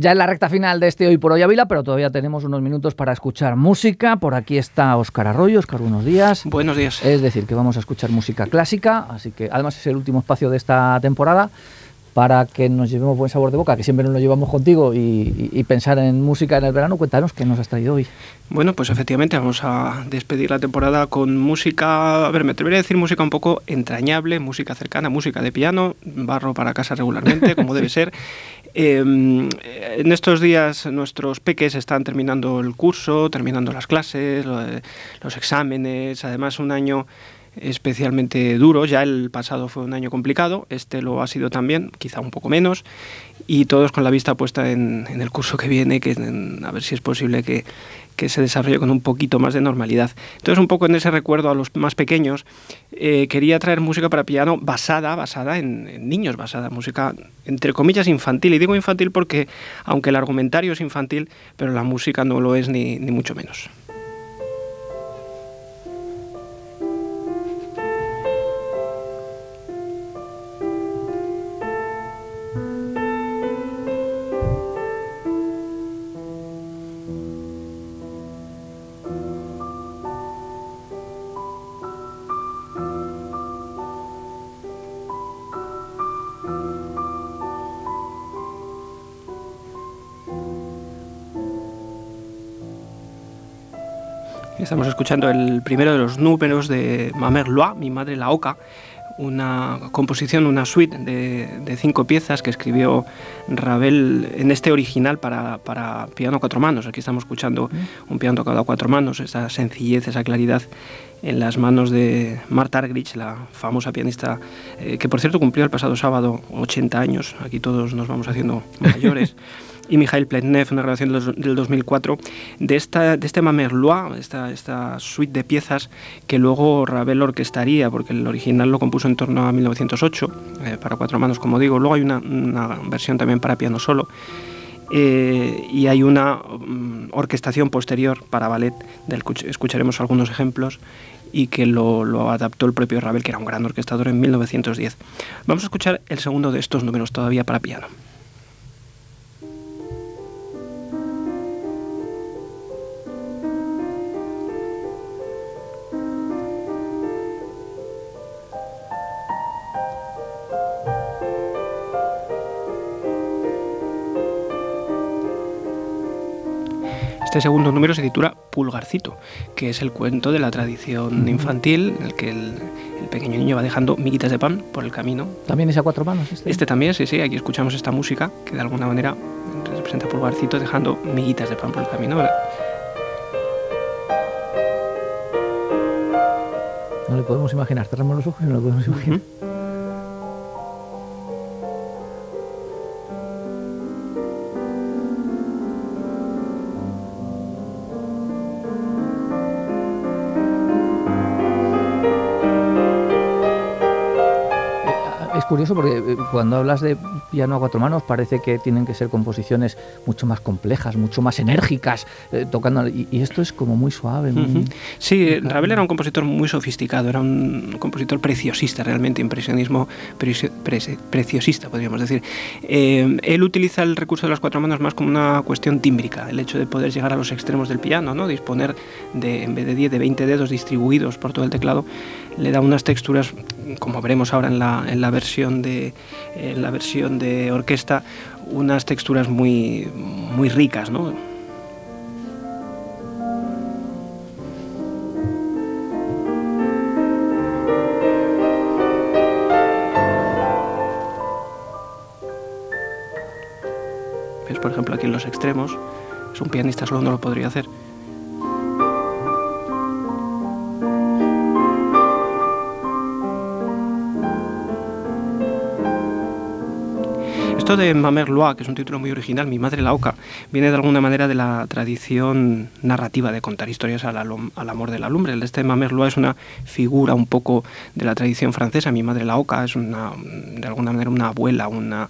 Ya en la recta final de este Hoy por Hoy Ávila, pero todavía tenemos unos minutos para escuchar música. Por aquí está Óscar Arroyo. Óscar, buenos días. Buenos días. Es decir, que vamos a escuchar música clásica, así que además es el último espacio de esta temporada para que nos llevemos buen sabor de boca, que siempre nos lo llevamos contigo y, pensar en música en el verano. Cuéntanos qué nos has traído hoy. Bueno, pues efectivamente vamos a despedir la temporada con música, a ver, me atrevería a decir música un poco entrañable, música cercana, música de piano, barro para casa regularmente, como debe ser. Em, en estos días nuestros peques están terminando el curso, terminando las clases, los exámenes, además un año especialmente duro. Ya el pasado fue un año complicado, este lo ha sido también, quizá un poco menos, y todos con la vista puesta en, el curso que viene, que a ver si es posible que, se desarrolle con un poquito más de normalidad. Entonces, un poco en ese recuerdo a los más pequeños, eh, quería traer música para piano basada, basada en, niños, basada en música entre comillas infantil. Y digo infantil porque, aunque el argumentario es infantil, pero la música no lo es ni mucho menos. Estamos escuchando el primero de los números de Mamer Loa, Mi Madre la Oca, una composición, una suite de, cinco piezas que escribió Ravel en este original para, para, piano a cuatro manos. Aquí estamos escuchando un piano tocado a cuatro manos, esa sencillez, esa claridad en las manos de Marta Argerich, la famosa pianista, eh, que por cierto cumplió el pasado sábado 80 años. Aquí todos nos vamos haciendo mayores. Y Mikhail Pletnev, una grabación del 2004, de, esta, de este Mamerlois, esta, esta suite de piezas que luego Ravel orquestaría, porque el original lo compuso en torno a 1908, eh, para cuatro manos, como digo. Luego hay una, versión también para piano solo. Eh, y hay una mm, orquestación posterior para ballet, del escucharemos algunos ejemplos, y que lo, lo, adaptó el propio Ravel, que era un gran orquestador en 1910. Vamos a escuchar el segundo de estos números todavía para piano. Este segundo número se titula Pulgarcito, que es el cuento de la tradición infantil en el que el, pequeño niño va dejando miguitas de pan por el camino. ¿También es a cuatro manos este? Este también, sí, sí. Aquí escuchamos esta música que de alguna manera representa a Pulgarcito dejando miguitas de pan por el camino. No le podemos imaginar. Cerramos los ojos y no lo podemos imaginar. Porque eh, cuando hablas de piano a cuatro manos parece que tienen que ser composiciones mucho más complejas, mucho más enérgicas, eh, tocando y, esto es como muy suave. sí, Ravel era un compositor muy sofisticado, era un compositor preciosista, realmente impresionismo preciosista, podríamos decir. Eh, él utiliza el recurso de las cuatro manos más como una cuestión tímbrica, el hecho de poder llegar a los extremos del piano, ¿no? disponer de en vez de 10 de 20 dedos distribuidos por todo el teclado, le da unas texturas como veremos ahora en la, en la, versión, de, en la versión de orquesta, unas texturas muy, muy ricas. ¿no? por ejemplo, aquí en los extremos, es un pianista solo no lo podría hacer. De Mamer Loa, que es un título muy original, Mi madre la oca, viene de alguna manera de la tradición narrativa de contar historias al, amor de la lumbre. El este Mamer Loa es una figura un poco de la tradición francesa. Mi madre la oca es una, de alguna manera una abuela, una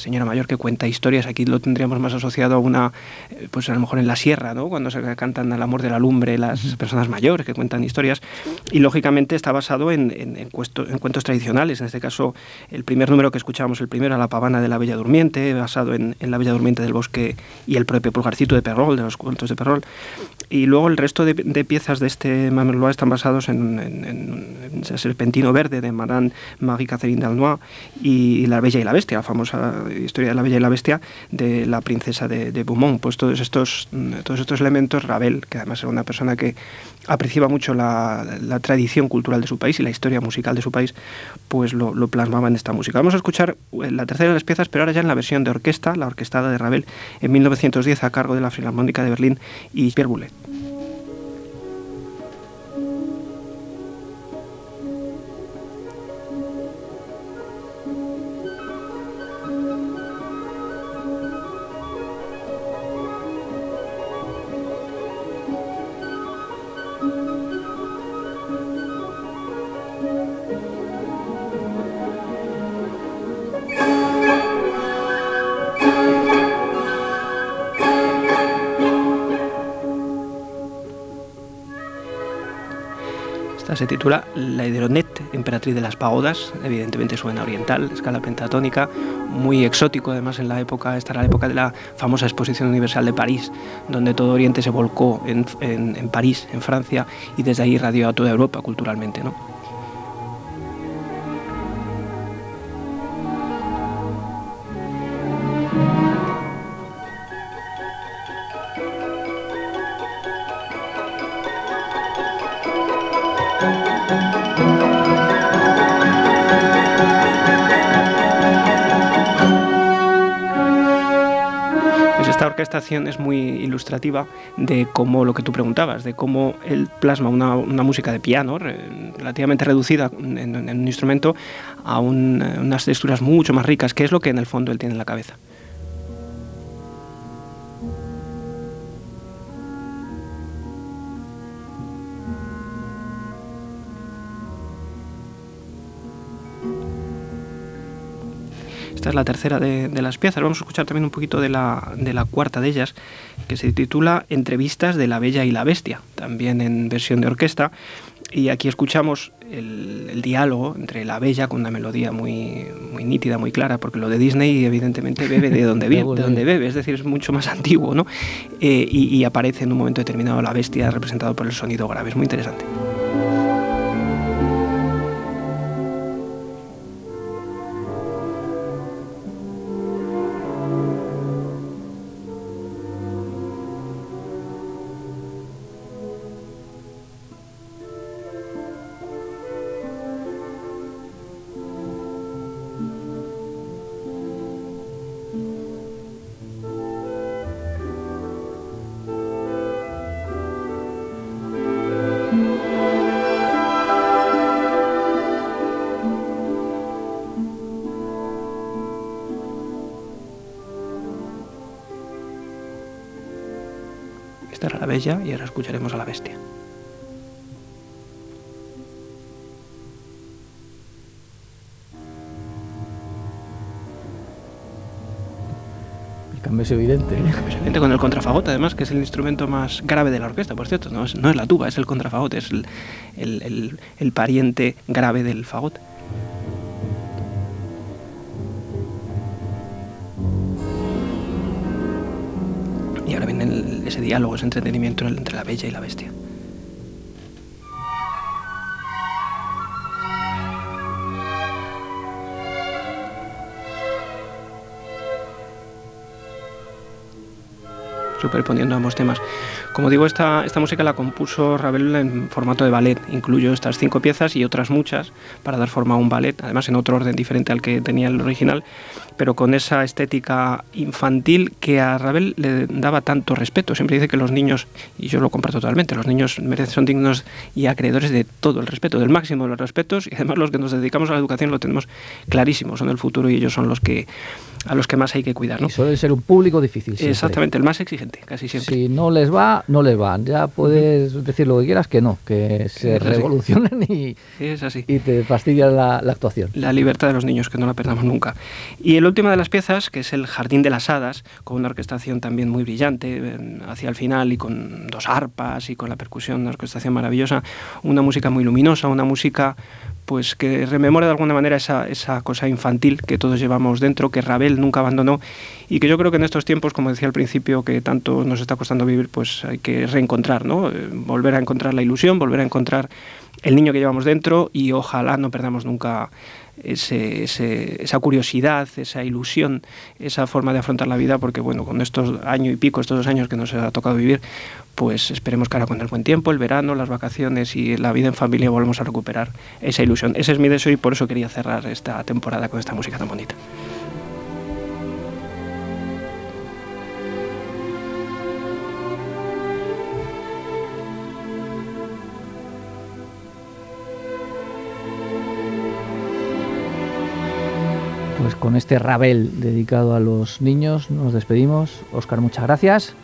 señora mayor que cuenta historias. Aquí lo tendríamos más asociado a una, eh, pues a lo mejor en la sierra, ¿no? Cuando se cantan al amor de la lumbre las personas mayores que cuentan historias. Y lógicamente está basado en, en, cuentos tradicionales. En este caso, el primer número que escuchábamos, el primero, a la pavana de la Bella Durmiente, basado en, la Bella Durmiente del Bosque y el propio Pulgarcito de Perrol, de los cuentos de Perrol. Y luego el resto de, piezas de este Mamerlois están basados en, en, el Serpentino Verde de Madame Marie Catherine d'Alnoy y La Bella y la Bestia, la famosa historia de La Bella y la Bestia de la princesa de, Beaumont. Pues todos estos, todos estos elementos, Ravel, que además era una persona que apreciaba mucho la, tradición cultural de su país y la historia musical de su país, pues lo, plasmaba en esta música. Vamos a escuchar eh, la tercera de las piezas, pero ahora ya en la versión de orquesta, la orquestada de Ravel, en 1910 a cargo de la Filarmónica de Berlín y Pierre Se titula La Hidronet, emperatriz de las pagodas, evidentemente suena oriental, escala pentatónica, muy exótico además en la época, esta era la época de la famosa Exposición Universal de París, donde todo Oriente se volcó en, en París, en Francia, y desde ahí radió a toda Europa culturalmente. ¿no? Estación es muy ilustrativa de cómo lo que tú preguntabas, de cómo él plasma una, música de piano relativamente reducida en, un instrumento a unas texturas mucho más ricas, que es lo que en el fondo él tiene en la cabeza. Esta es la tercera de, las piezas. Vamos a escuchar también un poquito de la, de la cuarta de ellas, que se titula Entrevistas de la Bella y la Bestia, también en versión de orquesta. Y aquí escuchamos el, diálogo entre la Bella con una melodía muy, muy nítida, muy clara, porque lo de Disney evidentemente bebe de donde, viene, de donde bebe, es decir, es mucho más antiguo, ¿no? Eh, y, y aparece en un momento determinado la bestia representado por el sonido grave. Es muy interesante. Esta era la bella y ahora escucharemos a la bestia. El cambio es evidente. El cambio es evidente con el contrafagote, además, que es el instrumento más grave de la orquesta, por cierto. No es, no es la tuba, es el contrafagote, es el, el, el pariente grave del fagote. Ese diálogo, ese entretenimiento entre la bella y la bestia. superponiendo ambos temas. Como digo, esta, esta música la compuso Ravel en formato de ballet. Incluyó estas cinco piezas y otras muchas para dar forma a un ballet, además en otro orden diferente al que tenía el original, pero con esa estética infantil que a Ravel le daba tanto respeto. Siempre dice que los niños, y yo lo comparto totalmente, los niños merecen, son dignos y acreedores de todo el respeto, del máximo de los respetos, y además los que nos dedicamos a la educación lo tenemos clarísimo, son el futuro y ellos son los que a los que más hay que cuidar. ¿no? Y suele ser un público difícil. Exactamente, el más exigente. casi siempre. Si no les va, no les van. Ya puedes decir lo que quieras que no, que se revolucionen y, es así. y te fastidian la, actuación. La libertad de los niños, que no la perdamos nunca. Y el último de las piezas, que es el Jardín de las Hadas, con una orquestación también muy brillante hacia el final y con dos arpas y con la percusión, una orquestación maravillosa, una música muy luminosa, una música pues que rememora de alguna manera esa, esa cosa infantil que todos llevamos dentro, que Ravel nunca abandonó y que yo creo que en estos tiempos, como decía al principio, que tanto nos está costando vivir, pues hay que reencontrar, ¿no? Eh, volver a encontrar la ilusión, volver a encontrar el niño que llevamos dentro y ojalá no perdamos nunca ese, esa curiosidad, esa ilusión, esa forma de afrontar la vida, porque bueno, con estos años y pico, estos dos años que nos ha tocado vivir, pues esperemos que ahora con el buen tiempo, el verano, las vacaciones y la vida en familia volvemos a recuperar esa ilusión. Ese es mi deseo y por eso quería cerrar esta temporada con esta música tan bonita. Con este Rabel dedicado a los niños nos despedimos. Oscar, muchas gracias.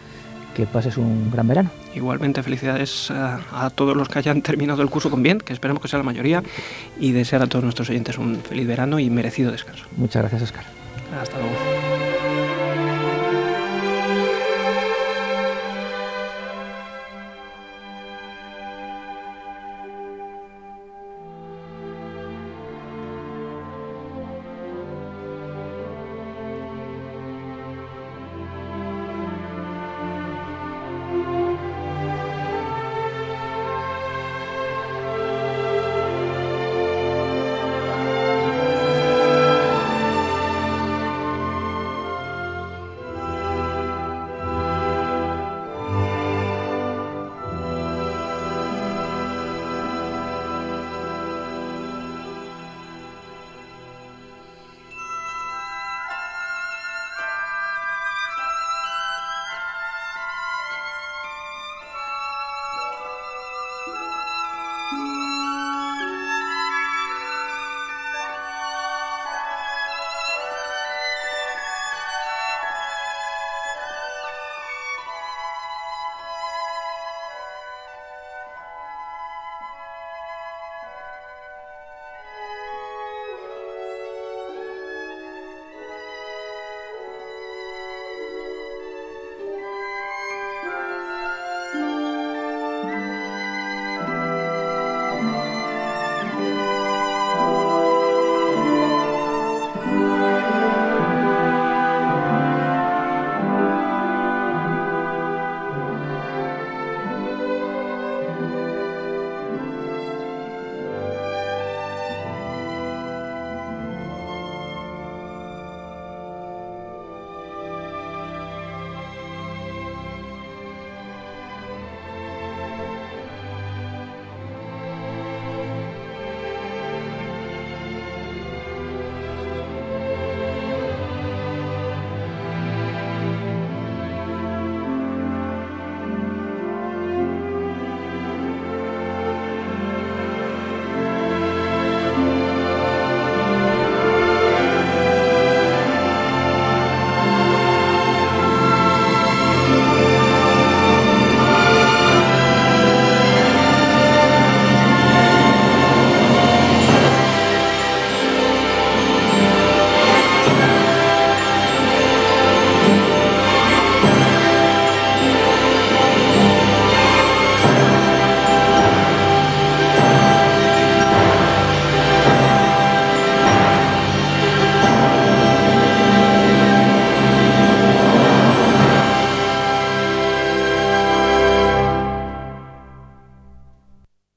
Que pases un gran verano. Igualmente, felicidades a, a, todos los que hayan terminado el curso con bien, que esperemos que sea la mayoría, y desear a todos nuestros oyentes un feliz verano y merecido descanso. Muchas gracias, Oscar. Hasta luego.